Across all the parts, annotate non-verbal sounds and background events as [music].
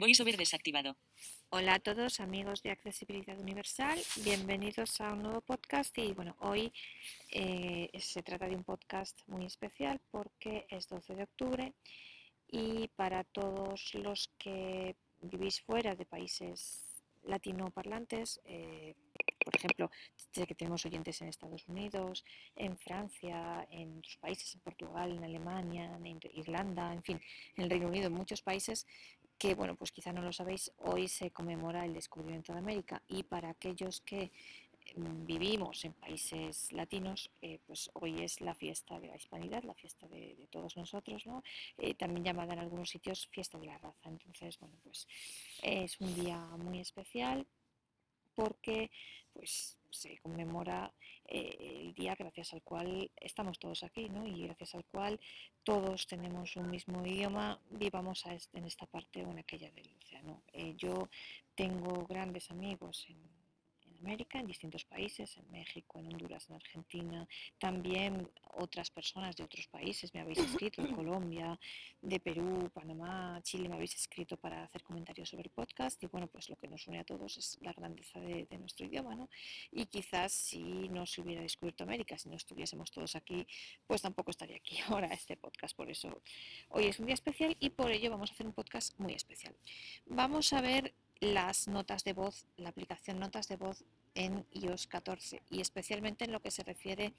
VoiceOver desactivado. Hola a todos amigos de Accesibilidad Universal, bienvenidos a un nuevo podcast y bueno, hoy eh, se trata de un podcast muy especial porque es 12 de octubre y para todos los que vivís fuera de países latinoparlantes, eh, por ejemplo, sé que tenemos oyentes en Estados Unidos, en Francia, en otros países, en Portugal, en Alemania, en Irlanda, en fin, en el Reino Unido, en muchos países que, bueno, pues quizá no lo sabéis, hoy se conmemora el descubrimiento de América y para aquellos que mm, vivimos en países latinos, eh, pues hoy es la fiesta de la hispanidad, la fiesta de, todos nosotros, ¿no? Eh, también llamada en algunos sitios fiesta de la raza. Entonces, bueno, pues es un día muy especial porque pues se conmemora eh, el día gracias al cual estamos todos aquí, ¿no? Y gracias al cual todos tenemos un mismo idioma, vivamos en esta parte o en aquella del océano. Eh, yo tengo grandes amigos en América, en distintos países, en México, en Honduras, en Argentina. También otras personas de otros países me habéis escrito, de [coughs] Colombia, de Perú, Panamá, Chile, me habéis escrito para hacer comentarios sobre el podcast. Y bueno, pues lo que nos une a todos es la grandeza de, nuestro idioma, ¿no? Y quizás si no se hubiera descubierto América, si no estuviésemos todos aquí, pues tampoco estaría aquí [laughs] ahora este podcast. Por eso hoy es un día especial y por ello vamos a hacer un podcast muy especial. Vamos a ver las notas de voz, la aplicación notas de voz en iOS 14 y especialmente en lo que se refiere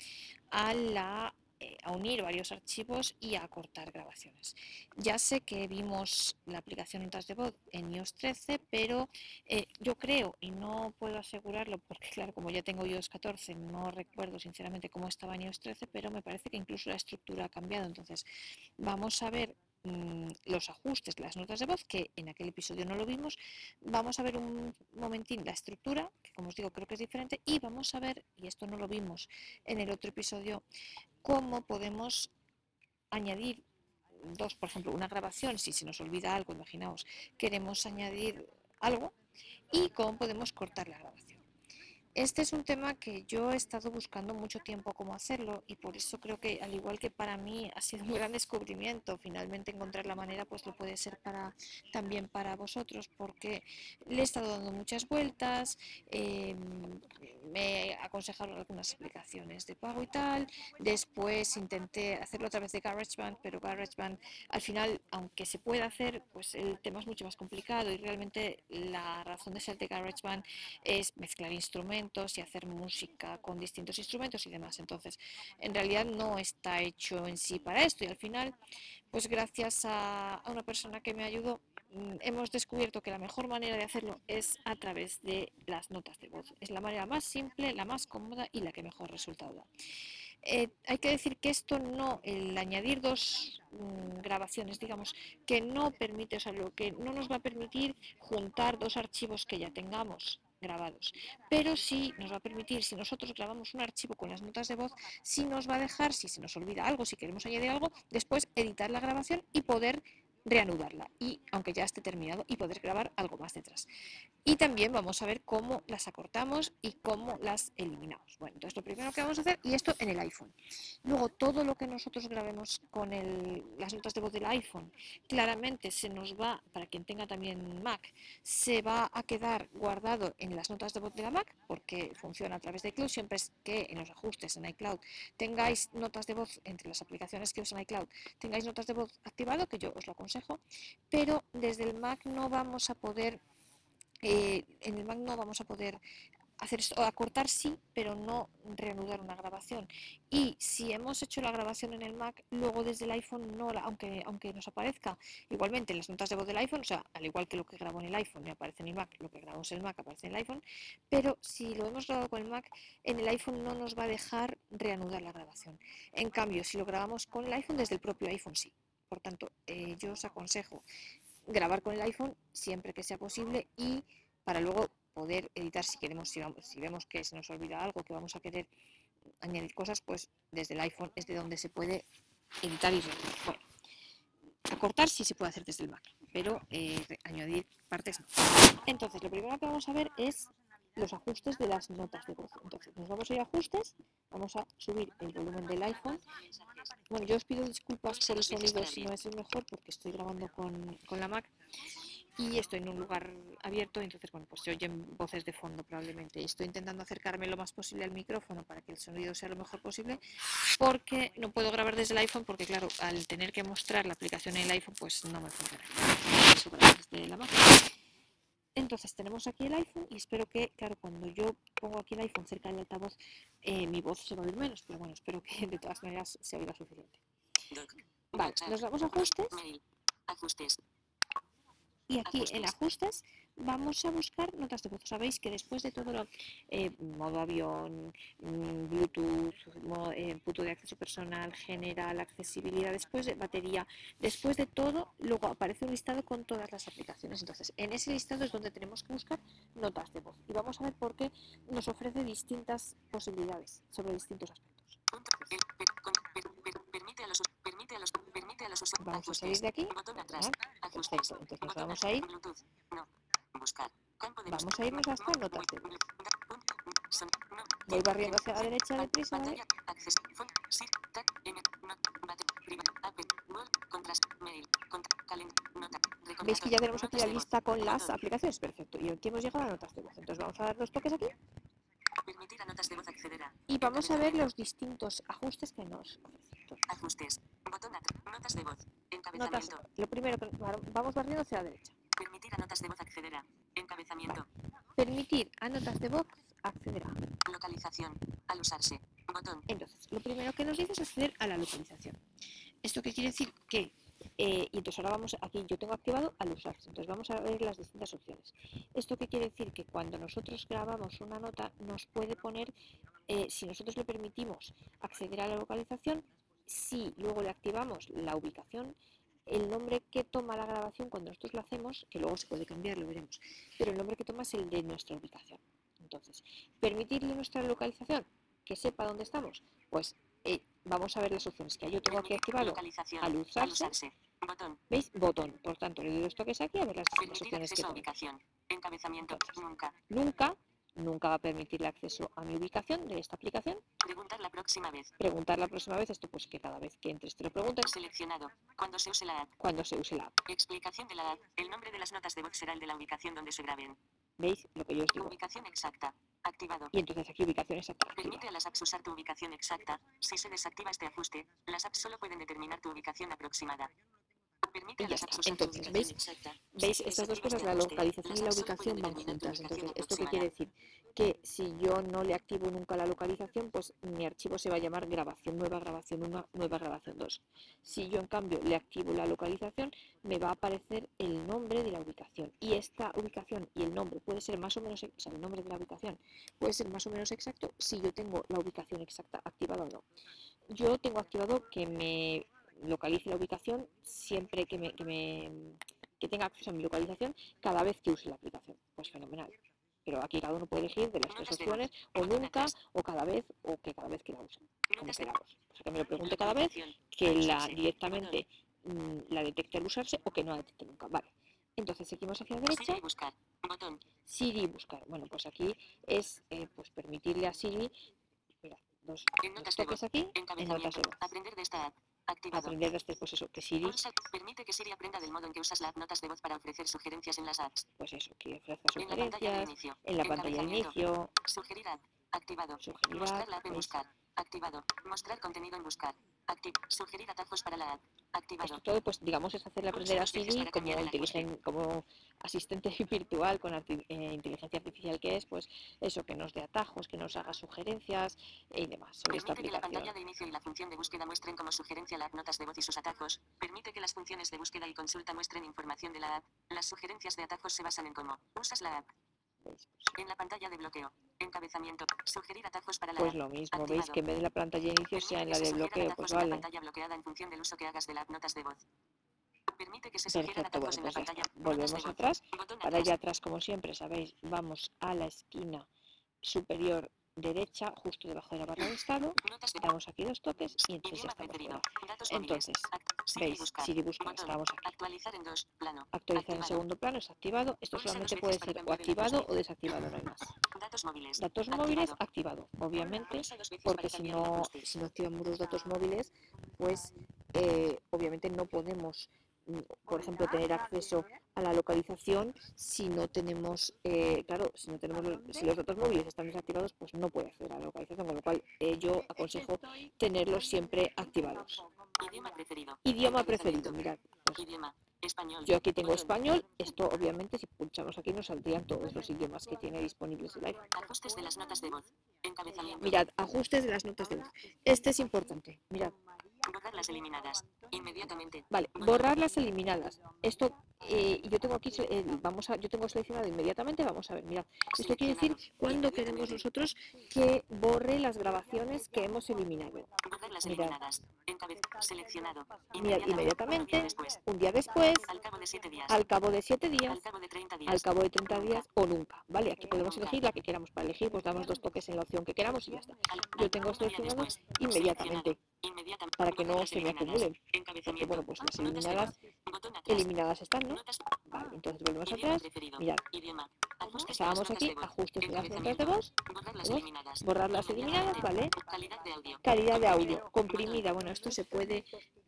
a la eh, a unir varios archivos y a cortar grabaciones. Ya sé que vimos la aplicación Notas de Voz en iOS 13, pero eh, yo creo, y no puedo asegurarlo porque [laughs] claro, como ya tengo iOS 14, no recuerdo sinceramente cómo estaba en iOS 13, pero me parece que incluso la estructura ha cambiado. Entonces, vamos a ver Mm, los ajustes, las notas de voz, que en aquel episodio no lo vimos. Vamos a ver un momentín la estructura, que como os digo creo que es diferente, y vamos a ver, y esto no lo vimos en el otro episodio, cómo podemos añadir dos, por ejemplo, una grabación, si se nos olvida algo, imaginaos, queremos añadir algo, y cómo podemos cortar la grabación. Este es un tema que yo he estado buscando mucho tiempo cómo hacerlo y por eso creo que al igual que para mí ha sido un gran descubrimiento. Finalmente encontrar la manera, pues lo puede ser para también para vosotros porque le he estado dando muchas vueltas, em, me aconsejaron algunas aplicaciones de pago y tal, después intenté hacerlo a través de GarageBand, pero GarageBand al final, aunque se puede hacer, pues el tema es mucho más complicado y realmente la razón de ser de GarageBand es mezclar instrumentos y hacer música con distintos instrumentos y demás. Entonces, en realidad no está hecho en sí para esto y al final, pues gracias a, una persona que me ayudó, mm, hemos descubierto que la mejor manera de hacerlo es a través de las notas de voz. Es la manera más simple, la más cómoda y la que mejor resultado da. Eh, hay que decir que esto no, el añadir dos mm, grabaciones, digamos, que no permite, o sea, que no nos va a permitir juntar dos archivos que ya tengamos grabados. Pero sí nos va a permitir, si nosotros grabamos un archivo con las notas de voz, sí nos va a dejar, si se nos olvida algo, si queremos añadir algo, después editar la grabación y poder reanudarla y aunque ya esté terminado y poder grabar algo más detrás. Y también vamos a ver cómo las acortamos y cómo las eliminamos. Bueno, entonces lo primero que vamos a hacer, y esto en el iPhone. Luego todo lo que nosotros grabemos con las notas de voz del iPhone, claramente se nos va, para quien tenga también Mac, se va a quedar guardado en las notas de voz de la Mac, porque funciona a través de iCloud, siempre es que en los ajustes en iCloud tengáis notas de voz entre las aplicaciones que usan iCloud, tengáis notas de voz activado, que yo os lo aconsejo pero desde el Mac no vamos a poder, eh, en el Mac no vamos a poder hacer esto, acortar sí, pero no reanudar una grabación. Y si hemos hecho la grabación en el Mac, luego desde el iPhone no aunque, aunque nos aparezca igualmente en las notas de voz del iPhone, o sea, al igual que lo que grabo en el iPhone me aparece en el Mac, lo que grabamos en el Mac aparece en el iPhone, pero si lo hemos grabado con el Mac, en el iPhone no nos va a dejar reanudar la grabación. En cambio, si lo grabamos con el iPhone, desde el propio iPhone sí. Por tanto, eh, yo os aconsejo grabar con el iPhone siempre que sea posible y para luego poder editar si queremos, si, si vemos que se nos olvida algo, que vamos a querer añadir cosas, pues desde el iPhone es de donde se puede editar y Bueno, acortar sí se puede hacer desde el Mac, pero eh, añadir partes no. Entonces, lo primero que vamos a ver es los ajustes de las notas de voz. Entonces, nos vamos a ir a ajustes, vamos a subir el volumen del iPhone. Bueno, yo os pido disculpas por el sonido si no es el mejor porque estoy grabando con, la Mac. y estoy en un lugar abierto, entonces bueno, pues se oyen voces de fondo probablemente. Estoy intentando acercarme lo más posible al micrófono para que el sonido sea lo mejor posible, porque no puedo grabar desde el iPhone, porque claro, al tener que mostrar la aplicación en el iPhone, pues no me funciona. desde la máquina. Entonces tenemos aquí el iPhone y espero que, claro, cuando yo pongo aquí el iPhone cerca del altavoz, eh, mi voz se va a oír menos, pero bueno, espero que de todas maneras se oiga suficiente. Vale, nos vamos a ajustes. Ajustes. Y aquí en ajustes vamos a buscar notas de voz. Sabéis que después de todo lo eh, modo avión, mm, Bluetooth, eh, punto de acceso personal, general, accesibilidad, después de batería, después de todo, luego aparece un listado con todas las aplicaciones. Entonces, en ese listado es donde tenemos que buscar notas de voz. Y vamos a ver por qué nos ofrece distintas posibilidades sobre distintos aspectos. Vamos a salir de aquí. Perfecto. Entonces nos vamos a ir. Vamos a irnos hasta notas de voz. Voy barriendo hacia la derecha deprisa, ¿vale? ¿Veis que ya tenemos aquí la lista con las aplicaciones? Perfecto. Y aquí hemos llegado a notas de voz. Entonces vamos a dar dos toques aquí. Y vamos a ver los distintos ajustes que nos ofrecen. Ajustes. Botón notas de voz. Encabezamiento. Lo primero, vamos barriendo hacia la derecha. Permitir a notas de voz acceder a. Encabezamiento. Permitir a notas de voz acceder a. Localización. Al usarse. Botón. Entonces, lo primero que nos dice es acceder a la localización. ¿Esto qué quiere decir? Que eh, y entonces ahora vamos, aquí yo tengo activado al usarse, entonces vamos a ver las distintas opciones. ¿Esto qué quiere decir? Que cuando nosotros grabamos una nota nos puede poner, eh, si nosotros le permitimos acceder a la localización, si luego le activamos la ubicación, el nombre que toma la grabación cuando nosotros lo hacemos, que luego se puede cambiar, lo veremos, pero el nombre que toma es el de nuestra ubicación. Entonces, permitirle nuestra localización, que sepa dónde estamos, pues eh, vamos a ver las opciones que Yo tengo aquí activado al usarse. Botón. ¿Veis? Botón. Por tanto, le doy dos toques aquí a ver las, opciones que ubicación. Encabezamiento. nunca. Nunca nunca va a permitir el acceso a mi ubicación de esta aplicación. Preguntar la próxima vez. Preguntar la próxima vez, esto pues que cada vez que entres te lo preguntes. Seleccionado. Cuando se use la app. Cuando se use la app. Explicación de la app. El nombre de las notas de voz será el de la ubicación donde se graben. ¿Veis lo que yo os digo? Ubicación exacta. Activado. Y entonces aquí ubicación exacta. Permite a las apps usar tu ubicación exacta. Si se desactiva este ajuste, las apps solo pueden determinar tu ubicación aproximada. Entonces, ¿veis? ¿Veis? Estas dos cosas, la localización y la ubicación van juntas. Entonces, ¿esto qué quiere decir? Que si yo no le activo nunca la localización, pues mi archivo se va a llamar grabación nueva, grabación 1, nueva grabación 2. Si yo en cambio le activo la localización, me va a aparecer el nombre de la ubicación. Y esta ubicación y el nombre puede ser más o menos, o sea, el nombre de la ubicación puede ser más o menos exacto si yo tengo la ubicación exacta activada o no. Yo tengo activado que me localice la ubicación siempre que, me, que, me, que tenga acceso a mi localización cada vez que use la aplicación. Pues fenomenal. Pero aquí cada uno puede elegir de las tres opciones, o nunca, o cada vez, o que cada vez que la use. Como queramos. O sea, que me lo pregunte cada vez, que la directamente mm, la detecte al usarse o que no la detecte nunca. Vale. Entonces seguimos hacia la derecha. Siri buscar. Botón. Siri buscar. Bueno, pues aquí es eh, pues permitirle a Siri. Espera, dos, dos toques aquí. En notas de voz. Aprender de esta app. Activado. Aprender desde, pues eso, que Siri... Permite que Siri aprenda del modo en que usas las notas de voz para ofrecer sugerencias en las apps. Pues eso, que ofrezca sugerencias en la pantalla de inicio. Sugerir app. Activado. Sugerir Mostrar la app en buscar. Activado. Mostrar contenido en buscar. Activ sugerir atajos para la app. Activado. Esto todo, pues digamos, es hacerle aprender a Siri como, como asistente [laughs] virtual con eh, inteligencia artificial que es, pues eso, que nos dé atajos, que nos haga sugerencias y demás sobre esta aplicación. que la pantalla de inicio y la función de búsqueda muestren como sugerencia las notas de voz y sus atajos. Permite que las funciones de búsqueda y consulta muestren información de la app. Las sugerencias de atajos se basan en cómo usas la app. En la pantalla de bloqueo. Encabezamiento. Sugerir atajos para la Pues lo mismo, veis que en vez de la pantalla de inicio sea en la de bloqueo, pues vale. pantalla bloqueada en función del uso que hagas de las notas de voz. Permite que se Perfecto, bueno, pues ya Volvemos atrás. Para allá atrás, como siempre, sabéis, vamos a la esquina superior derecha, justo debajo de la barra de estado, damos aquí dos toques y entonces ya estamos fuera. Entonces, veis, Siri busca, estamos aquí. Actualizar en dos, plano. Actualizar en segundo plano es activado. Esto solamente puede ser o activado o desactivado, no hay más. Datos móviles. Datos móviles activado, obviamente, porque si no, si no activamos los datos móviles, pues eh, obviamente no podemos por ejemplo, tener acceso a la localización si no tenemos, eh, claro, si no tenemos, si los datos móviles están desactivados, pues no puede acceder a la localización, con lo cual eh, yo aconsejo tenerlos siempre activados. Idioma preferido. Idioma preferido, mirad. pues. Español. yo aquí tengo español, esto obviamente si pulsamos aquí nos saldrían todos los idiomas que tiene disponibles el iPhone. Ajustes de las notas de voz. Encabezamiento. Mirad, ajustes de las notas de voz. Este es importante. Mirad, Borrar las eliminadas. Inmediatamente. vale, borrar las eliminadas. Esto, eh, yo tengo aquí, eh, vamos a, yo tengo seleccionado inmediatamente, vamos a ver, mirad. Esto quiere decir cuando queremos nosotros que borre las grabaciones que hemos eliminado. Borrar las eliminadas. Seleccionado. Mirad, inmediatamente, un día después, Al cabo de 7 días. al cabo de siete días, Al cabo de 30 días. al cabo de 30 días o nunca, ¿vale? Aquí podemos elegir la que queramos para elegir, pues damos dos toques en la opción que queramos y ya está. Yo tengo seleccionado Inmediatamente. Para que no las se me acumulen, porque bueno, pues las Notas de eliminadas, eliminadas están, ¿no? Vale, entonces volvemos atrás, mirad, las notas aquí, ajustes de las notas de voz, las voz, borrar las eliminadas, ¿vale? Calidad de audio, comprimida, bueno, esto se puede,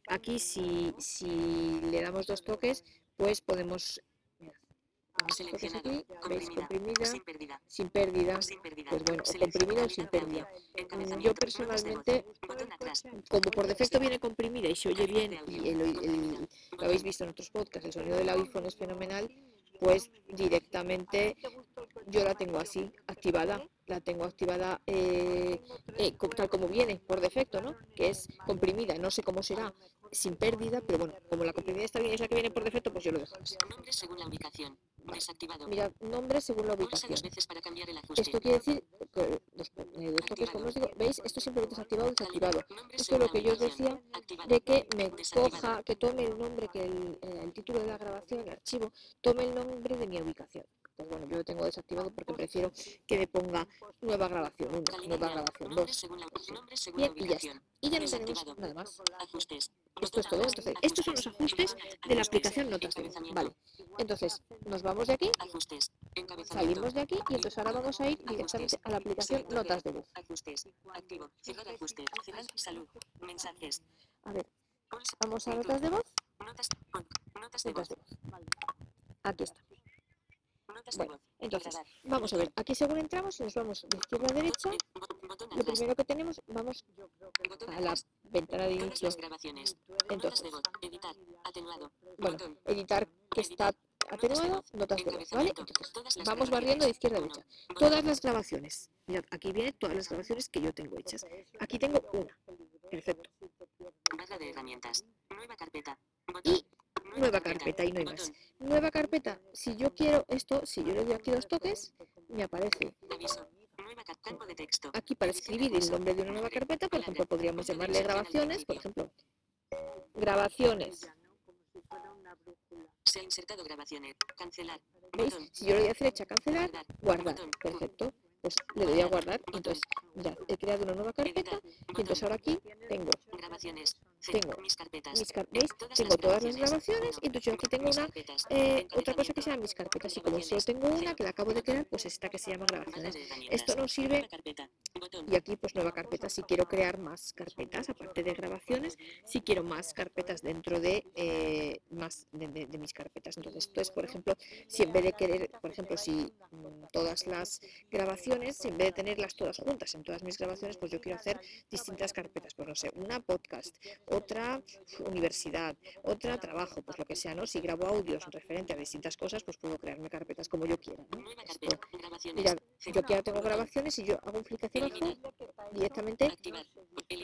aquí si, si le damos dos toques, pues podemos, mirad, damos dos toques Seleccionado. aquí, veis, Comprimida. comprimida, Sin pérdida. sin pérdida, Sin pérdida. pues bueno, o comprimida o sin pérdida. Mm. Yo personalmente, como por defecto viene comprimida y se oye bien, y el- el- lo habéis visto en otros podcasts, el sonido del iPhone es fenomenal, pues directamente yo la tengo así, activada, la tengo activada eh, eh, tal como viene, por defecto, ¿no? Que es comprimida, no sé cómo será, sin pérdida, pero bueno, como la comprimida está bien, es la que viene por defecto, pues yo lo dejo así. Nombres según la ubicación. Desactivado. Mirad, nombre según la ubicación. dos veces para cambiar el ajuste. Esto quiere decir que los, eh, los toques, como os digo, ¿veis? Esto simplemente desactivado o desactivado. Esto es lo que yo os decía de que me coja, que tome el nombre, que el, eh, el título de la grabación, el archivo, tome el nombre de mi ubicación. Pues bueno, yo lo tengo desactivado porque prefiero que me ponga nueva grabación, una, nueva grabación, Nombres dos. según la, nombres según Bien, la y ya está. Y ya no tenemos Desactivado. nada más. Esto es todo. Entonces, estos son los ajustes de la aplicación Notas de voz. Vale. Entonces, nos vamos de aquí, salimos de aquí y entonces ahora vamos a ir directamente a la aplicación Notas de voz. Ajustes. Activo. Cerrar ajustes. Cerrar salud. Mensajes. A ver, vamos a Notas de voz, Notas. de voz. Aquí está. Bueno. Entonces, vamos a ver, aquí según entramos, nos vamos de izquierda a derecha. Lo primero que tenemos, vamos a la ventana de inicio. Entonces, bueno, editar que está atenuado, notas de voz, ¿vale? Entonces, vamos barriendo de izquierda a derecha. Todas las grabaciones. Mirad, aquí vienen todas las grabaciones que yo tengo hechas. Aquí tengo una. Perfecto. Barra de herramientas. Nueva carpeta. Y nueva carpeta y no hay más. Nueva carpeta. Si yo quiero esto, si yo le doy aquí dos toques, me aparece aquí para escribir el nombre de una nueva carpeta. Por ejemplo, podríamos llamarle grabaciones. Por ejemplo, grabaciones. Se ha insertado grabaciones. Cancelar. ¿Veis? Si yo le doy a flecha cancelar, Guardar. Perfecto. Pues le doy a guardar. Entonces, ya he creado una nueva carpeta. Y entonces ahora aquí tengo Grabaciones. Tengo mis carpetas. mis car- ¿veis? Todas Tengo todas las grabaciones. y entonces yo aquí tengo una carpetas. eh, otra cosa que se llama mis carpetas y como solo tengo una que la acabo de crear, pues esta que se llama grabaciones. Esto nos sirve y aquí pues nueva carpeta si quiero crear más carpetas aparte de grabaciones, si quiero más carpetas dentro de eh, más de, de- de mis carpetas. Entonces esto es por ejemplo si en vez de querer, por ejemplo si mm, todas las grabaciones, si en vez de tenerlas todas juntas en todas mis grabaciones, pues yo quiero hacer distintas carpetas, pues no sé, una podcast, otra universidad, otra trabajo, pues lo que sea, ¿no? Si grabo audios referente a distintas cosas, pues puedo crearme carpetas como yo quiera, ¿no? Esto, C. yo aquí ahora tengo grabaciones y yo hago un clic hacia abajo, directamente.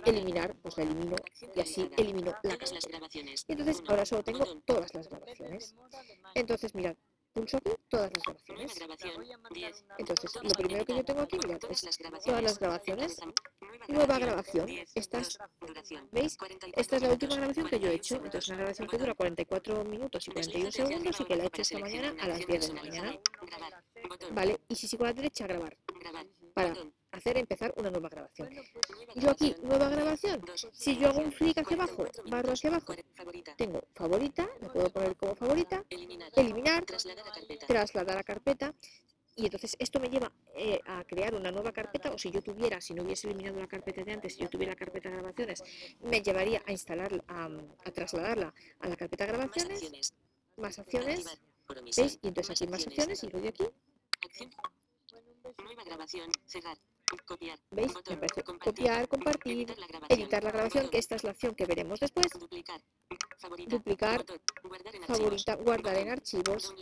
Eliminar. pues la elimino y así elimino la carpeta. grabaciones. Y entonces ahora solo tengo todas las grabaciones. Entonces mirad, pulso aquí todas las grabaciones. grabación. 10. Entonces lo primero que yo tengo aquí, mirad, Todas es las grabaciones. todas las grabaciones. Nueva grabación. 10. Esta es, Dos. Duración. ¿veis? 44 Esta es la última grabación que yo he hecho. 41 Entonces una grabación que dura 44 minutos y 41 Deslízate hacia segundos y que la he hecho esta mañana a las una 10 de la mañana. Vale, y si sigo a la derecha, grabar. Grabar. Para. Hacer empezar una nueva grabación. Nueva Yo aquí, nueva grabación. Si yo hago un clic hacia 44 abajo, barro hacia abajo, tengo favorita, la puedo poner como favorita, Eliminar. Trasladar a carpeta. y entonces esto me lleva eh, a crear una nueva carpeta, o si yo tuviera, si no hubiese eliminado la carpeta de antes, si yo tuviera la carpeta de grabaciones, me llevaría a instalar, a, a trasladarla a la carpeta de grabaciones, más acciones. ¿veis? Y entonces aquí más acciones y lo doy aquí. Nueva grabación. Cerrar. Copiar. ¿veis? Me Botón. Compartir. copiar, compartir, Editar la grabación. editar la grabación, Botón. que esta es la acción que veremos después, Duplicar. Favorita. duplicar, Botón. Guardar en archivos. favorita, guardar en archivos,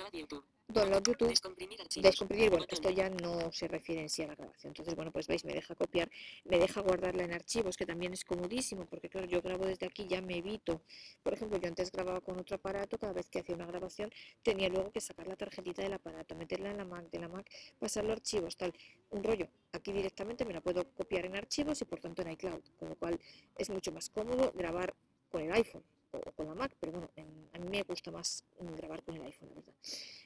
Download YouTube. Descomprimir bueno, esto ya no se refiere en sí a la grabación. Entonces, bueno, pues veis, me deja copiar, me deja guardarla en archivos, que también es comodísimo, porque claro, yo grabo desde aquí, ya me evito. Por ejemplo, yo antes grababa con otro aparato, cada vez que hacía una grabación tenía luego que sacar la tarjetita del aparato, meterla en la Mac, de la Mac, pasarlo a archivos, tal, un rollo. Aquí directamente me la puedo copiar en archivos y por tanto en iCloud, con lo cual es mucho más cómodo grabar con el iPhone o con la Mac, pero bueno, en- a mí me gusta más mm, grabar con el iPhone, la verdad.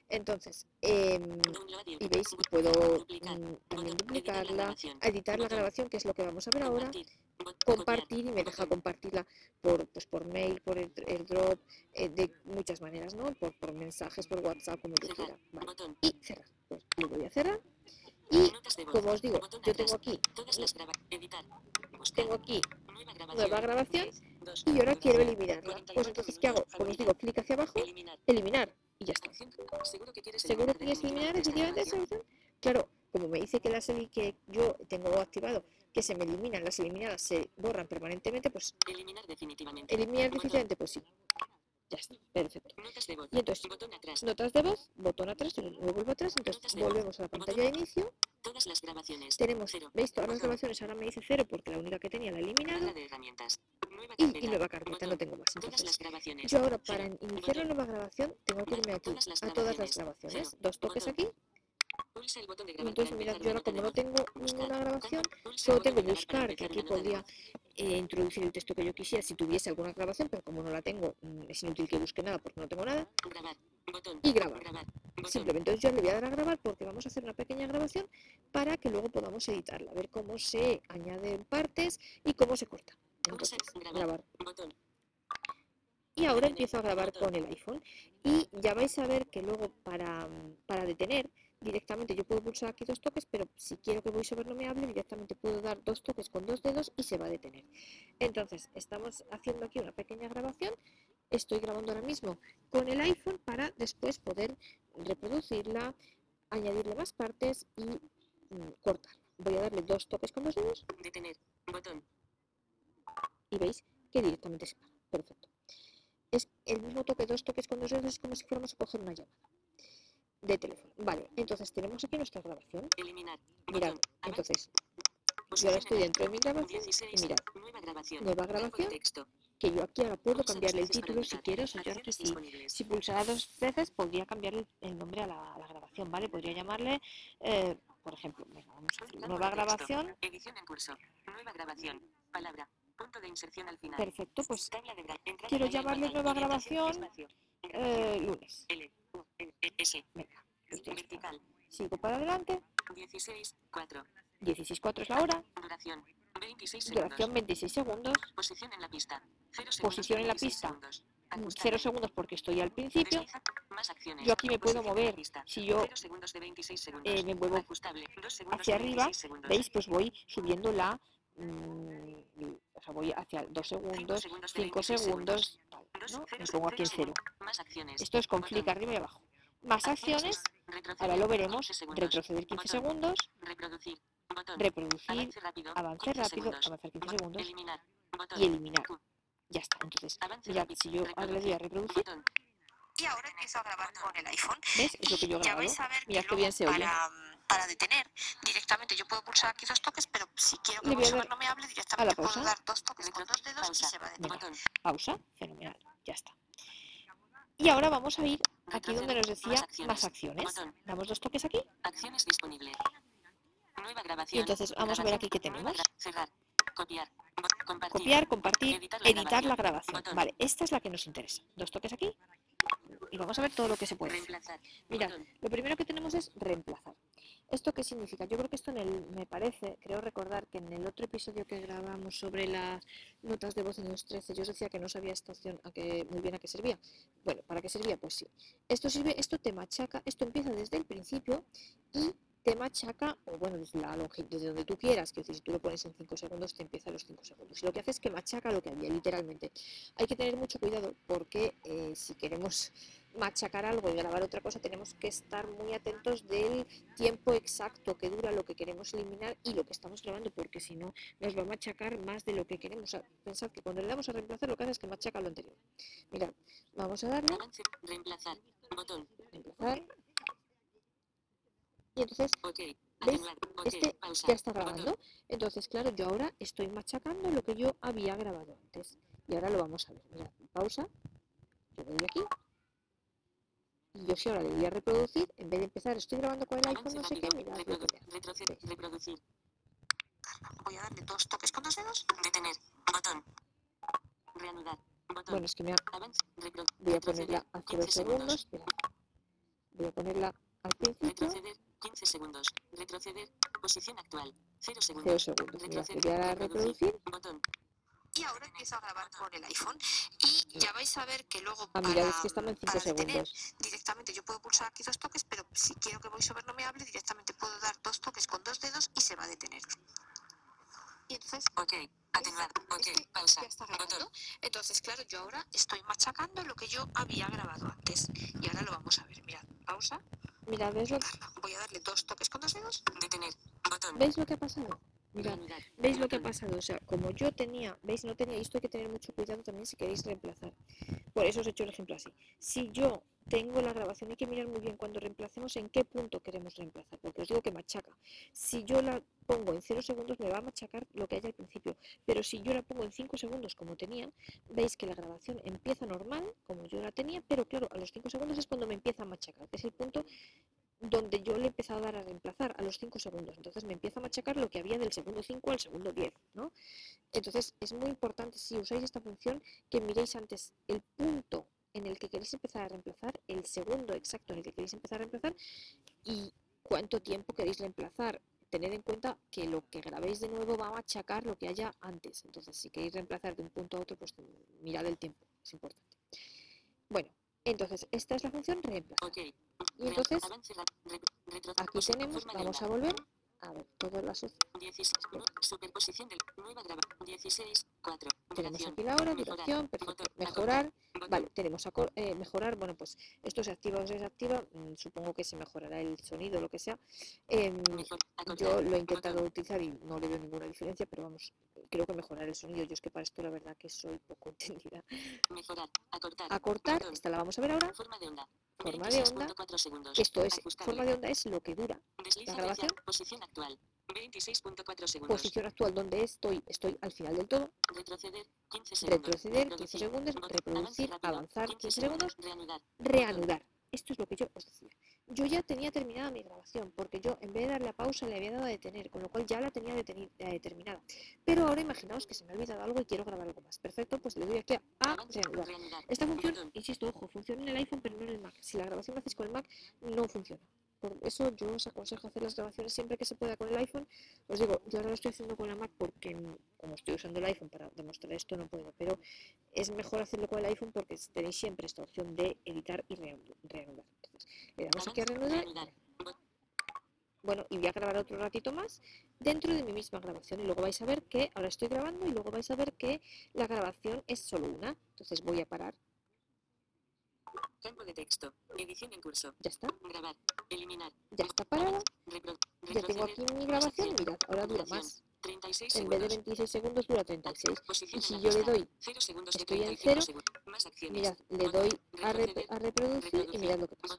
Entonces, Download y veis, puedo mm, también duplicarla, editar la grabación, que es lo que vamos a ver ahora, Compartir. Y me deja compartirla por, pues, por mail, por el airdrop, eh, de muchas maneras, ¿no? Por, por mensajes, por WhatsApp, como yo quiera. Vale. Y cerrar. Pues lo voy a cerrar. Y como os digo, yo tengo aquí, tengo aquí Nueva grabación. Y ahora quiero eliminarla. 44 Pues entonces, ¿qué hago? Como os favorita. digo, clic hacia abajo, Eliminar. y ya está. Seguro que quieres ¿Seguro que quieres definitivamente eliminar esta grabación? opción? Claro, como me dice que las que yo tengo activado que se me eliminan, las eliminadas se borran permanentemente, pues Eliminar definitivamente. eliminar definitivamente, pues sí. Ya está, perfecto. Notas de voz. Y entonces, Botón atrás. notas de voz, botón atrás, lo vuelvo atrás, entonces voz. volvemos a la pantalla de inicio, Todas las grabaciones. tenemos, Cero. ¿veis? Todas las grabaciones ahora me dice cero porque la única que tenía la he eliminado Barra de herramientas. Nueva y, carpeta. y nueva carpeta, Botón. no tengo más. Todas Entonces, las grabaciones. yo ahora para Cero. iniciar la nueva grabación tengo que irme aquí Todas a todas las grabaciones. Cero. dos toques aquí entonces mirad, yo ahora como no tengo ninguna grabación, solo tengo buscar, que aquí podría eh, introducir el texto que yo quisiera si tuviese alguna grabación, pero como no la tengo, mm, es inútil que busque nada porque no tengo nada. Y grabar. Simplemente entonces yo le voy a dar a grabar porque vamos a hacer una pequeña grabación para que luego podamos editarla, ver cómo se añaden partes y cómo se corta. ¿Cómo se- Entonces, grabar? Y ahora empiezo a grabar con el iPhone. Y ya vais a ver que luego para, para detener directamente yo puedo pulsar aquí dos toques, pero si quiero que VoiceOver no me hable, directamente puedo dar dos toques con dos dedos y se va a detener. Entonces, estamos haciendo aquí una pequeña grabación. Estoy grabando ahora mismo con el iPhone para después poder reproducirla, añadirle más partes y mm, cortarla. Voy a darle dos toques con dos dedos Detener. Botón. y veis que directamente se para. Perfecto. Es el mismo toque, dos toques con dos dedos, es como si fuéramos a coger una llamada de teléfono. Vale, entonces tenemos aquí nuestra grabación. Eliminar. Mirad, entonces, yo ahora estoy en dentro de mi grabación 16. y mirad, Nueva grabación. nueva que yo aquí ahora puedo cambiarle el título si quiero. O sea, yo aquí sí, si pulsara dos veces podría cambiar el, nombre a la, a la grabación, ¿vale? Podría llamarle, eh, por ejemplo, venga, vamos a hacer nueva grabación. Edición en curso. Nueva grabación. Palabra. Punto de inserción al final. Perfecto, pues quiero llamarle nueva grabación, eh, lunes. L, U, N, E, S. Venga, pues. Vertical. Sigo para adelante. 16, 4. 16.4 es la hora. Duración. 26 segundos. Duración 26 segundos. Posición en la pista. 0 segundos. Posición en la 26 pista. segundos. 0 Ajustar. segundos porque estoy al principio. Yo aquí me puedo mover. Si yo 0 segundos de 26 segundos. eh, me muevo Ajustable. 2 segundos hacia arriba, 26 segundos. ¿veis? Pues voy subiendo la... mm, o sea, voy hacia 2 segundos, segundos de 5 26 segundos, tal, Dos- ¿no? cero Me pongo aquí en 0. segundos. Más acciones. Esto es con Botón. clic arriba y abajo. Más acciones, ahora lo veremos. 15 segundos. Retroceder 15 Botón. segundos, Reproducir. Botón. reproducir, Avance rápido. avance 15 rápido, segundos. avanzar 15 Botón. segundos Eliminar. Botón. y eliminar. Ya está. Entonces, rápido. si yo ahora le doy a reproducir. Y ahora empiezo a grabar con el iPhone. ¿ves? Es lo que yo he ya vais a ver Mirad que qué bien se oye. para, para detener directamente yo puedo pulsar aquí dos toques, pero si quiero que dar no me hable directamente puedo pausa. dar dos toques con dos dedos y se va a detener. Botón. Pausa, fenomenal, ya está. Y ahora vamos a ir aquí donde nos decía Más acciones. Damos dos toques aquí Acciones disponibles. Nueva grabación. y entonces vamos a ver aquí qué tenemos. Cerrar. Copiar. Compartir. Copiar, compartir, Editar la editar la grabación. Botón. Vale, esta es la que nos interesa. Dos toques aquí y vamos a ver todo lo que se puede. Reemplazar. Mirad, Botón. lo primero que tenemos es reemplazar. ¿Esto qué significa? Yo creo que esto en el, me parece, creo recordar que en el otro episodio que grabamos sobre las notas de voz en los 13, yo os decía que no sabía esta opción a qué, muy bien a qué servía. Bueno, ¿para qué servía? Pues sí. Esto sirve, esto te machaca, esto empieza desde el principio y te machaca, o bueno, desde la longitud, desde donde tú quieras, que si tú lo pones en 5 segundos, te empieza a los 5 segundos. Y lo que hace es que machaca lo que había, literalmente. Hay que tener mucho cuidado porque eh, si queremos machacar algo y grabar otra cosa, tenemos que estar muy atentos del tiempo exacto que dura lo que queremos eliminar y lo que estamos grabando, porque si no, nos va a machacar más de lo que queremos. pensad que cuando le damos a reemplazar, lo que hace es que machaca lo anterior. Mirad, vamos a darle. reemplazar, botón. Reemplazar. Y entonces, ¿veis? Este ya está grabando. Entonces, claro, yo ahora estoy machacando lo que yo había grabado antes. Y ahora lo vamos a ver. Mira, pausa. Yo doy aquí. Yo si ahora le voy a reproducir, en vez de empezar, estoy grabando con el iPhone, no sé qué, mira, reproducir. Voy a darle dos toques con dos dedos. Detener. Botón. Reanudar. Botón. Bueno, es que me ha... Voy a ponerla a 0 segundos. Voy a ponerla al principio. Retroceder. 15 segundos. Retroceder. Posición actual. 0 segundos. 0 segundos. Retroceder. a reproducir. Botón. Y ahora empiezo a grabar con el iPhone y ya vais a ver que luego ah, para, mira, es que estamos en 5 segundos. directamente yo puedo pulsar aquí dos toques, pero si quiero que VoiceOver no me hable, directamente puedo dar dos toques con dos dedos y se va a detener. Y entonces, ok, atenuar, ok, pausa, botón. Entonces, claro, yo ahora estoy machacando lo que yo había grabado antes. Y ahora lo vamos a ver. Mirad, pausa. Mira, ¿ves lo Voy a darle dos toques con dos dedos. Detener. Botón. ¿Veis lo que ha pasado? Mirad, ¿veis lo que ha pasado? O sea, como yo tenía, ¿veis? No tenía, esto hay que tener mucho cuidado también si queréis reemplazar. Por eso os he hecho el ejemplo así. Si yo tengo la grabación, hay que mirar muy bien cuando reemplacemos en qué punto queremos reemplazar, porque os digo que machaca. Si yo la pongo en 0 segundos me va a machacar lo que haya al principio, pero si yo la pongo en 5 segundos como tenía, veis que la grabación empieza normal, como yo la tenía, pero claro, a los 5 segundos es cuando me empieza a machacar, es el punto donde yo le he empezado a dar a reemplazar a los 5 segundos. Entonces me empieza a machacar lo que había del segundo 5 al segundo 10, ¿no? Entonces es muy importante si usáis esta función que miréis antes el punto en el que queréis empezar a reemplazar, el segundo exacto en el que queréis empezar a reemplazar y cuánto tiempo queréis reemplazar. Tened en cuenta que lo que grabéis de nuevo va a machacar lo que haya antes. Entonces, si queréis reemplazar de un punto a otro, pues mirad el tiempo, es importante. Bueno, entonces esta es la función reemplazar. Y entonces, aquí tenemos, vamos a volver a ver, todas las 16, superposición del nueva graba 16, 4. Tenemos aquí la hora, duración, perfecto. Mejorar, vale, tenemos a eh, mejorar, bueno, pues esto se activa o se desactiva, mm, supongo que se mejorará el sonido, lo que sea. Eh, yo lo he intentado utilizar y no le veo ninguna diferencia, pero vamos, creo que mejorar el sonido. Yo es que para esto la verdad que soy poco [laughs] entendida. Mejorar, acortar. Acortar, esta la vamos a ver ahora. Forma de onda. Forma de onda. Esto es, forma de onda es lo que dura la grabación. Posición actual. 26.4 segundos. Posición actual donde estoy, estoy al final del todo. Retroceder 15 segundos. Retroceder 15 segundos. Reproducir, avanzar 15 segundos. Reanudar. Reanudar. Esto es lo que yo os decía. Yo ya tenía terminada mi grabación, porque yo en vez de darle a pausa le había dado a detener, con lo cual ya la tenía eh, terminada. Pero ahora imaginaos que se me ha olvidado algo y quiero grabar algo más. Perfecto, pues le doy aquí a, reanudar. Esta función, insisto, ojo, funciona en el iPhone pero no en el Mac. Si la grabación la hacéis con el Mac, no funciona. Por eso yo os aconsejo hacer las grabaciones siempre que se pueda con el iPhone. Os digo, yo ahora lo estoy haciendo con la Mac porque como estoy usando el iPhone para demostrar esto no puedo, pero es mejor hacerlo con el iPhone porque tenéis siempre esta opción de editar y reanudar. Entonces, le damos aquí a reanudar. Bueno, y voy a grabar otro ratito más dentro de mi misma grabación y luego vais a ver que ahora estoy grabando y luego vais a ver que la grabación es solo una. Entonces voy a parar Campo de texto. Edición en curso. Ya está. Grabar. Eliminar. Ya está parado. Ya tengo aquí mi grabación. Mirad, ahora dura más. 36 en vez de 26 segundos dura 36. Y si yo le doy, estoy en 0, mirad, le doy a, a reproducir y mirad lo que pasa.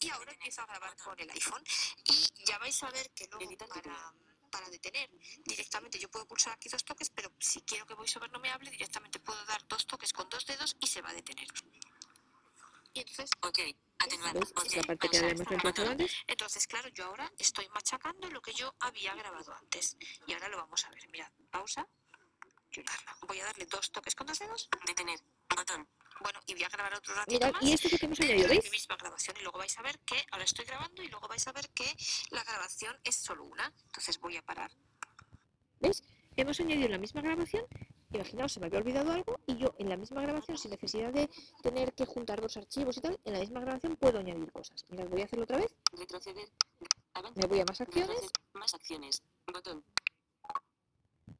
Y ahora empiezo a grabar con el iPhone y ya vais a ver que luego para, para detener directamente yo puedo pulsar aquí dos toques, pero si quiero que VoiceOver no me hable, directamente puedo dar dos toques con dos dedos y se va a detener. Y entonces, ok, atenuar. la parte que habíamos reemplazado antes. Entonces, claro, yo ahora estoy machacando lo que yo había grabado antes. Y ahora lo vamos a ver. Mirad, pausa. Voy a darle dos toques con dos dedos. Detener. Botón. Bueno, y voy a grabar otro ratito Mirad, más. y esto es lo que hemos añadido, ¿veis? mi misma grabación y luego vais a ver que ahora estoy grabando y luego vais a ver que la grabación es solo una. Entonces voy a parar. ¿Veis? Hemos añadido la misma grabación imaginaos, se me había olvidado algo y yo en la misma grabación, sin necesidad de tener que juntar dos archivos y tal, en la misma grabación puedo añadir cosas. Mirad, voy a hacerlo otra vez. Retroceder. Avance. Me voy a más acciones, Retroceder. Más acciones. Botón.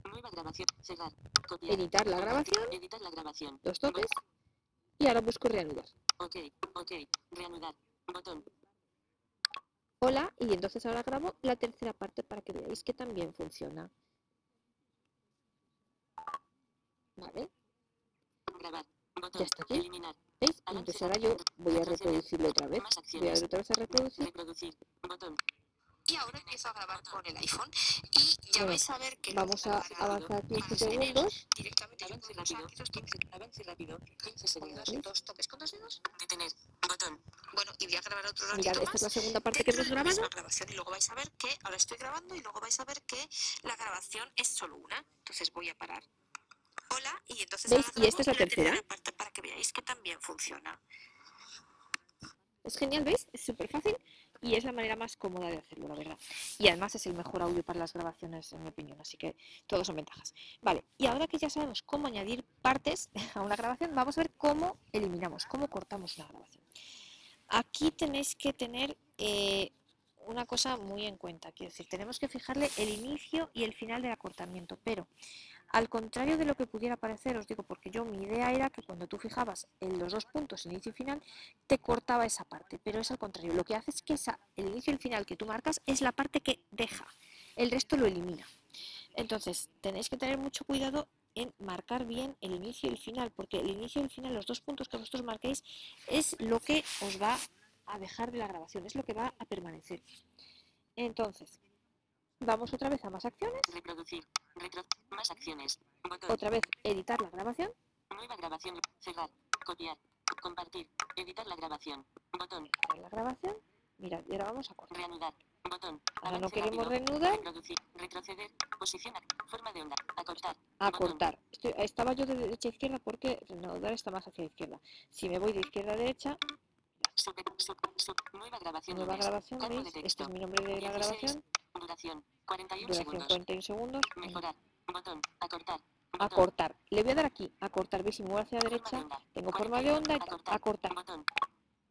Nueva grabación. Cerrar. Copiar. editar la grabación, Editar la grabación. dos toques y ahora busco reanudar. Ok. Ok. Reanudar. Botón. Hola, y entonces ahora grabo la tercera parte para que veáis que también funciona. Vale, Grabar. Botón. Ya está aquí. Eliminar. ¿veis? Y entonces ahora yo voy a reproducirlo otra vez. Voy a otra vez a reproducir. Reproducir. Botón. Y ahora empiezo a grabar con el iPhone y ya Bueno, vais a ver que Vamos a avanzar 15 para tener segundos. Directamente Avance rápido. aquí dos toques 15. Avance rápido. 15 con segundos. dos, dos toques con dos dedos. Detener. Botón. Bueno, y voy a grabar otro ratito Mirad, esta más. es la segunda parte que hemos la grabado. grabación y luego vais a ver que ahora estoy grabando y luego vais a ver que la grabación es solo una. Entonces voy a parar. Hola, y entonces ¿Veis? Y esta es la tercera. parte para que veáis que también funciona. Es genial, ¿veis? Es súper fácil y es la manera más cómoda de hacerlo, la verdad. Y además es el mejor audio para las grabaciones, en mi opinión, así que todos son ventajas. Vale, y ahora que ya sabemos cómo añadir partes [laughs] a una grabación, vamos a ver cómo eliminamos, cómo cortamos una grabación. Aquí tenéis que tener eh, una cosa muy en cuenta, quiero decir, tenemos que fijarle el inicio y el final del acortamiento, pero al contrario de lo que pudiera parecer, os digo, porque yo mi idea era que cuando tú fijabas en los dos puntos, inicio y final, te cortaba esa parte, pero es al contrario. Lo que hace es que el inicio y el final que tú marcas es la parte que deja, el resto lo elimina. Entonces, tenéis que tener mucho cuidado en marcar bien el inicio y el final, porque el inicio y el final, los dos puntos que vosotros marquéis, es lo que os va a dejar de la grabación, es lo que va a permanecer. Entonces, vamos otra vez a más acciones, Reproducir. Retro. Más acciones. Botón. otra vez editar la grabación, Nueva grabación. Cerrar. Copiar. Compartir. Editar la grabación. Botón. editar la grabación, mirad, y ahora vamos a cortar. Reanudar. Botón. Ahora no queremos reanudar. Retroceder. Posición. Forma de onda. Acortar. a Botón. cortar. Estoy- estaba yo de derecha a izquierda porque reanudar está más hacia la izquierda. Si me voy de izquierda a derecha, Super, sub, sub, nueva grabación. nueva grabación, ¿veis? Este es mi nombre de la 16. grabación, Duración. 41 duración segundos. 41 segundos. Mejorar. Botón. Acortar. Botón. cortar. Le voy a dar aquí, a cortar. ¿Veis? Si me voy hacia la derecha, onda. tengo forma de onda, y Acortar. a cortar. Botón.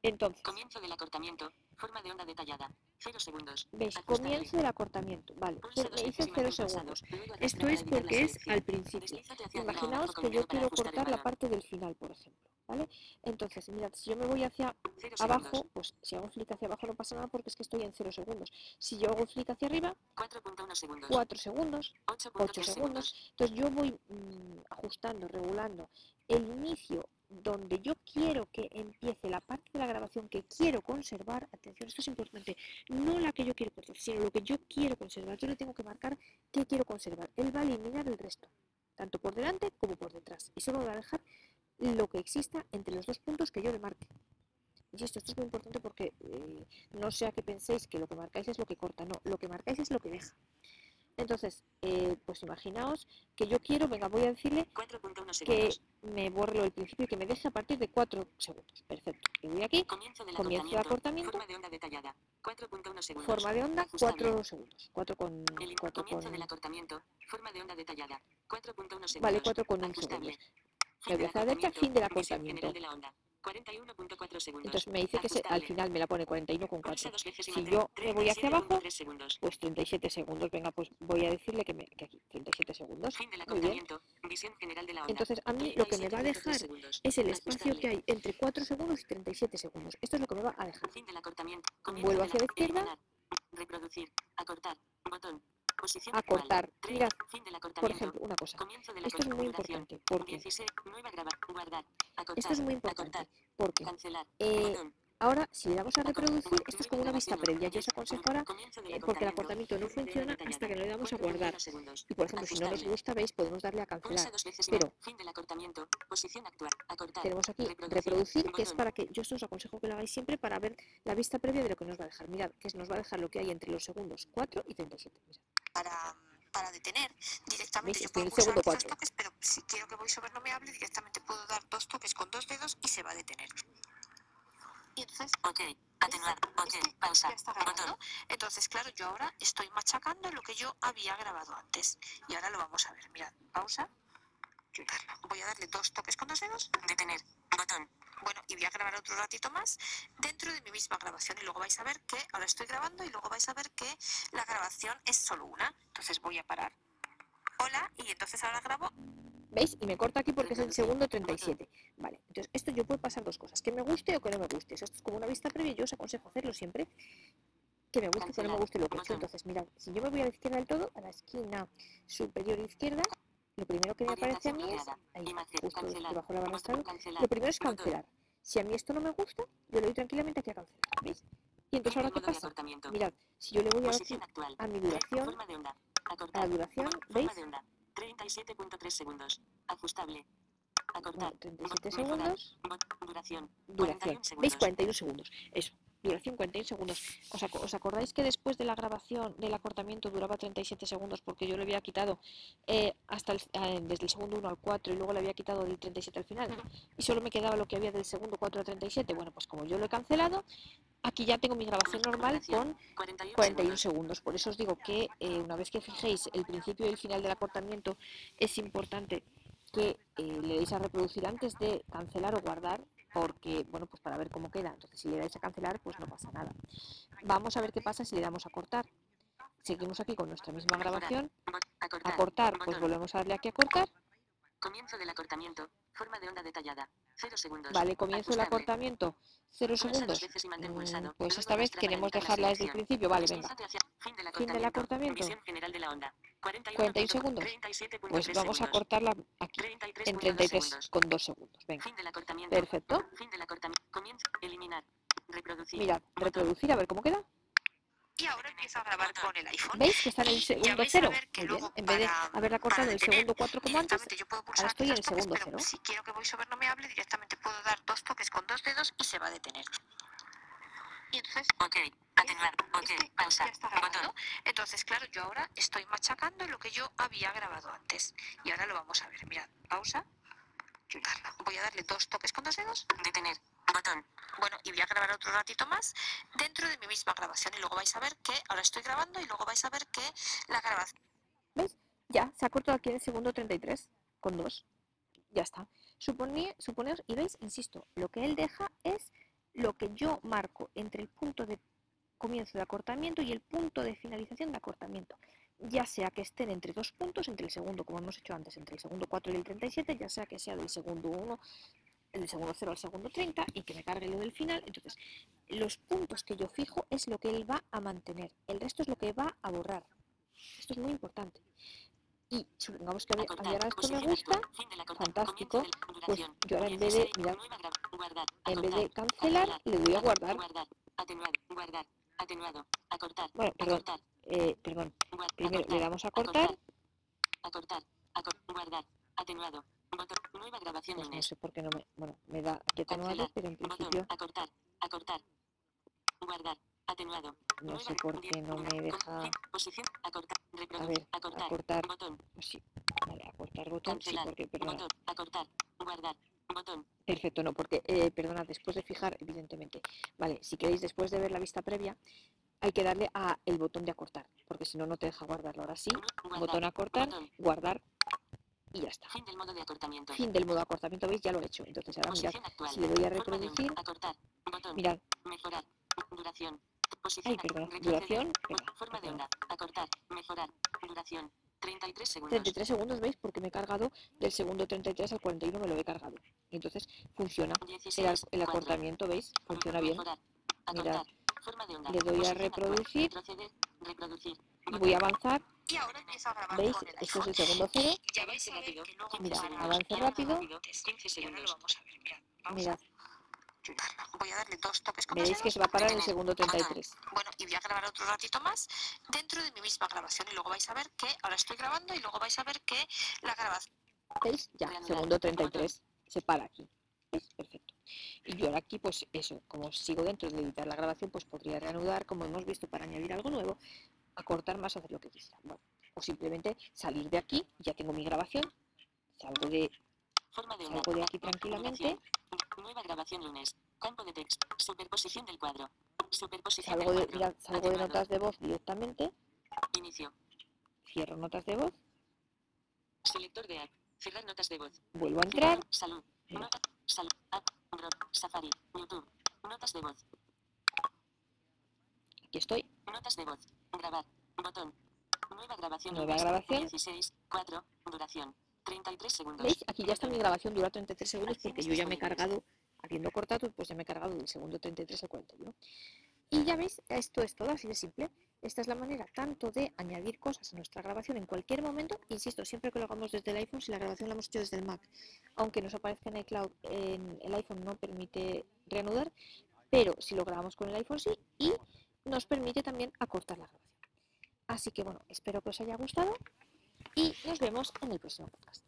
Entonces, Comienzo del acortamiento. Forma de onda detallada. 0 segundos. ¿veis? Ajustable. Comienzo del acortamiento. Vale, me y 0 mantén pulsado. segundos. Esto es porque es al principio. Imaginaos que el yo quiero el cortar la parte del final, por ejemplo. ¿Vale? Entonces, mirad, si yo me voy hacia abajo, segundos. pues si hago clic hacia abajo no pasa nada porque es que estoy en 0 segundos. Si yo hago clic hacia arriba, 4.1 segundos. 4 segundos, 8.3 8 segundos. Entonces yo voy mm, ajustando, regulando el inicio donde yo quiero que empiece la parte de la grabación que quiero conservar. Atención, esto es importante. No la que yo quiero cortar, sino lo que yo quiero conservar. Yo le tengo que marcar qué quiero conservar. Él va a eliminar el resto, tanto por delante como por detrás. Y solo va a dejar lo que exista entre los dos puntos que yo le marque. Y esto, esto es muy importante porque eh, no sea que penséis que lo que marcáis es lo que corta, no, lo que marcáis es lo que deja. Entonces, eh, pues imaginaos que yo quiero, venga, voy a decirle 4.1 que me borre lo del principio y que me deje a partir de 4 segundos. Perfecto. Y voy aquí, Comienzo del comienzo de acortamiento. Forma de onda detallada. 4.1 segundos. forma de onda, Ajustable. 4 segundos. 4 con, El 4 comienzo con, del acortamiento. Forma de onda detallada. 4.1 segundos. vale, 4 con 1 Ajustable. segundos. Fin Me voy hacia la derecha, fin del acortamiento. General de la onda. 41.4 segundos. Entonces me dice que se- al Ajustable. final me la pone 41 con Pulsa 4. dos veces y Si mantén yo me voy hacia abajo, 37.3 segundos. pues 37 segundos. Venga, pues voy a decirle que, me, que aquí, 37 segundos. Fin del Muy bien. Visión general de la onda. Entonces a mí lo que me va a 37.3 dejar es el espacio Ajustable. que hay entre 4 segundos y 37 segundos. Esto es lo que me va a dejar. Fin del acortamiento. Vuelvo hacia la izquierda. Reproducir. Acortar. Botón. Posición. Acortar. Tres. Mirad, Fin del por ejemplo, una cosa. Esto es muy importante porque 16. Nueva graba. Guardar. Acortar. esto es muy importante porque eh, ahora si le damos a reproducir esto es como una vista previa. Yo os aconsejo ahora eh, porque el acortamiento. no funciona hasta que no le damos a 4.1 guardar. Y por ejemplo, si no nos gusta, veis, podemos darle a cancelar. Pero-. Tenemos aquí Reproducir. que es para que yo os aconsejo que lo hagáis siempre para ver la vista previa de lo que nos va a dejar. Mirad, que nos va a dejar lo que hay entre los segundos 4 y 37. Mirad. Para, para detener directamente. Yo puedo aquí dos toques, pero si quiero que VoiceOver no me hable, directamente puedo dar dos toques con dos dedos y se va a detener. Y entonces, Ok. Atenuar. Ok. este Pausa. Botón. Entonces, claro, yo ahora estoy machacando lo que yo había grabado antes. Y ahora lo vamos a ver. Mirad, pausa. Voy a darle dos toques con dos dedos. Detener. Botón. Bueno, y voy a grabar otro ratito más dentro de mi misma grabación. Y luego vais a ver que ahora estoy grabando y luego vais a ver que la grabación es solo una. Entonces voy a parar. Hola, y entonces ahora grabo. ¿Veis? Y me corta aquí porque es el segundo 37. Vale, entonces esto yo puedo pasar dos cosas, que me guste o que no me guste. Esto es como una vista previa, yo os aconsejo hacerlo siempre, que me guste o que no me guste lo que he hecho. Entonces, mirad, si yo me voy a la izquierda del todo, a la esquina superior izquierda, lo primero que me aparece a mí es, ahí, justo debajo de la barra lo primero es cancelar. Si a mí esto no me gusta, yo le doy tranquilamente aquí a cancelar, ¿veis? Y entonces ahora qué pasa? Mirad, si yo le voy a decir a mi duración, a la duración, ¿veis? 37.3 segundos. Ajustable. Acortar. 37 segundos. Duración. Duración. ¿Veis? 41 segundos. Eso. Duración 41 segundos. ¿Os, ¿Os, acordáis que después de la grabación del acortamiento duraba 37 segundos porque yo le había quitado eh, hasta el, eh, desde el segundo 1 al 4 y luego le había quitado del 37 al final y solo me quedaba lo que había del segundo 4 al 37? Bueno, pues como yo lo he cancelado, aquí ya tengo mi grabación normal con 41 segundos. Por eso os digo que eh, una vez que fijéis el principio y el final del acortamiento, es importante que eh, le deis a reproducir antes de cancelar o guardar porque, bueno, pues para ver cómo queda. Entonces, si le dais a cancelar, pues no pasa nada. Vamos a ver qué pasa si le damos a cortar. Seguimos aquí con nuestra misma grabación. A cortar, pues volvemos a darle aquí a cortar. Comienzo del acortamiento. Forma de onda detallada. 0 segundos. Vale, comienzo del acortamiento. 0 segundos. Mm, pues esta vez queremos dejarla desde el principio. Vale, venga. Fin del acortamiento. 41 segundos. Pues vamos a cortarla aquí. En 33 con 2 segundos. Venga. Perfecto. Eliminar. Reproducir. Mirad, reproducir, a ver cómo queda. Y ahora empiezo a grabar con el iPhone. ¿Veis que está en el segundo cero? Muy bien. En vez de haberla cortado en el segundo 4 como antes, ahora estoy en el segundo cero. Si quiero que VoiceOver no me hable, directamente puedo dar dos toques con dos dedos y se va a detener. Y entonces... Ok, atenuar, ok, pausa, botón. Entonces, claro, yo ahora estoy machacando lo que yo había grabado antes. Y ahora lo vamos a ver. Mirad, pausa. Voy a darle dos toques con dos dedos. Detener. Bueno, y voy a grabar otro ratito más dentro de mi misma grabación. Y luego vais a ver que ahora estoy grabando y luego vais a ver que la grabación. ¿Ves? Ya, se ha cortado aquí el segundo 33 con dos. Ya está. Suponer, suponer, y veis, insisto, lo que él deja es lo que yo marco entre el punto de comienzo de acortamiento y el punto de finalización de acortamiento. Ya sea que estén entre dos puntos, entre el segundo, como hemos hecho antes, entre el segundo 4 y el 37, ya sea que sea del segundo 1 del segundo 0 al segundo 30 y que me cargue lo del final. Entonces, los puntos que yo fijo es lo que él va a mantener. El resto es lo que va a borrar. Esto es muy importante. Y supongamos que a mí ahora esto me gusta, fantástico, pues yo ahora en vez de, mirad, en vez de cancelar, le doy a guardar. Bueno, perdón, eh, perdón. Primero le damos a cortar. Acortar, guardar, atenuado, Botón. Nueva grabación pues no sé por qué no me. Bueno, me da aquí atenuado, pero en principio. Acortar. Acortar. Guardar. Atenuado. No sé por qué no me deja. Posición. Acortar. A ver, acortar. Botón. Pues sí. Vale, acortar botón. Sí, porque, perdona. Botón. Acortar. Guardar. Botón. Perfecto, no, porque, eh, perdona, después de fijar, evidentemente. Vale, si queréis, después de ver la vista previa, hay que darle a el botón de acortar, porque si no, no te deja guardarlo. Ahora sí, botón acortar, guardar, y ya está. Fin del modo de acortamiento. Fin del modo de acortamiento, ¿veis? Ya lo he hecho. Entonces ahora mirad, si le doy a reproducir, acortar, botón, mirad. Mejorar, duración, posición, Ay, perdón, duración, forma de onda, acortar, mejorar, duración, 33 segundos. 33 segundos, ¿veis? Porque me he cargado del segundo 33 al 41 me lo he cargado. Entonces funciona. el, el acortamiento, ¿veis? Funciona bien. Mirad. Le doy a reproducir. Reproducir. Voy a avanzar. Y ahora empiezo a grabar ¿Veis? Esto es el segundo cero. Ya vais a ver que luego Mira, avance rápido. Mirad. Voy a darle dos toques con Veis que se va a parar en el segundo 33. Bueno, y voy a grabar otro ratito más dentro de mi misma grabación. Y luego vais a ver que ahora estoy grabando y luego vais a ver que la grabación. ¿Veis? Ya, segundo 33. Se para aquí. ¿Veis? Perfecto. Y yo ahora aquí, pues eso, como sigo dentro de editar la grabación, pues podría reanudar, como hemos visto, para añadir algo nuevo, acortar más, hacer lo que quisiera. Bueno, o simplemente salir de aquí, ya tengo mi grabación, salgo de, salgo de aquí tranquilamente. Nueva grabación lunes. Campo de texto. Superposición del cuadro. Superposición salgo de, salgo de notas de voz directamente. Inicio. Cierro notas de voz. Selector de app. Cerrar notas de voz. Vuelvo a entrar. Salud. Salud. Safari. YouTube. Notas de voz. Aquí estoy. Notas de voz. Grabar. Botón. Nueva grabación. Nueva grabación. 16. 4. Duración. 33 segundos. ¿Veis? Aquí ya está mi grabación, dura 33 segundos porque yo ya me he cargado, habiendo cortado, pues ya me he cargado del segundo 33 al 41. Y ya veis, esto es todo así de simple. Esta es la manera tanto de añadir cosas a nuestra grabación en cualquier momento, insisto, siempre que lo hagamos desde el iPhone, si la grabación la hemos hecho desde el Mac, aunque nos aparezca en iCloud, en el iPhone no permite reanudar, pero si lo grabamos con el iPhone sí, y nos permite también acortar la grabación. Así que bueno, espero que os haya gustado y nos vemos en el próximo podcast.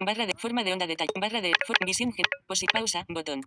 Barra de forma de onda de tal. Barra de visión. pausa. Botón.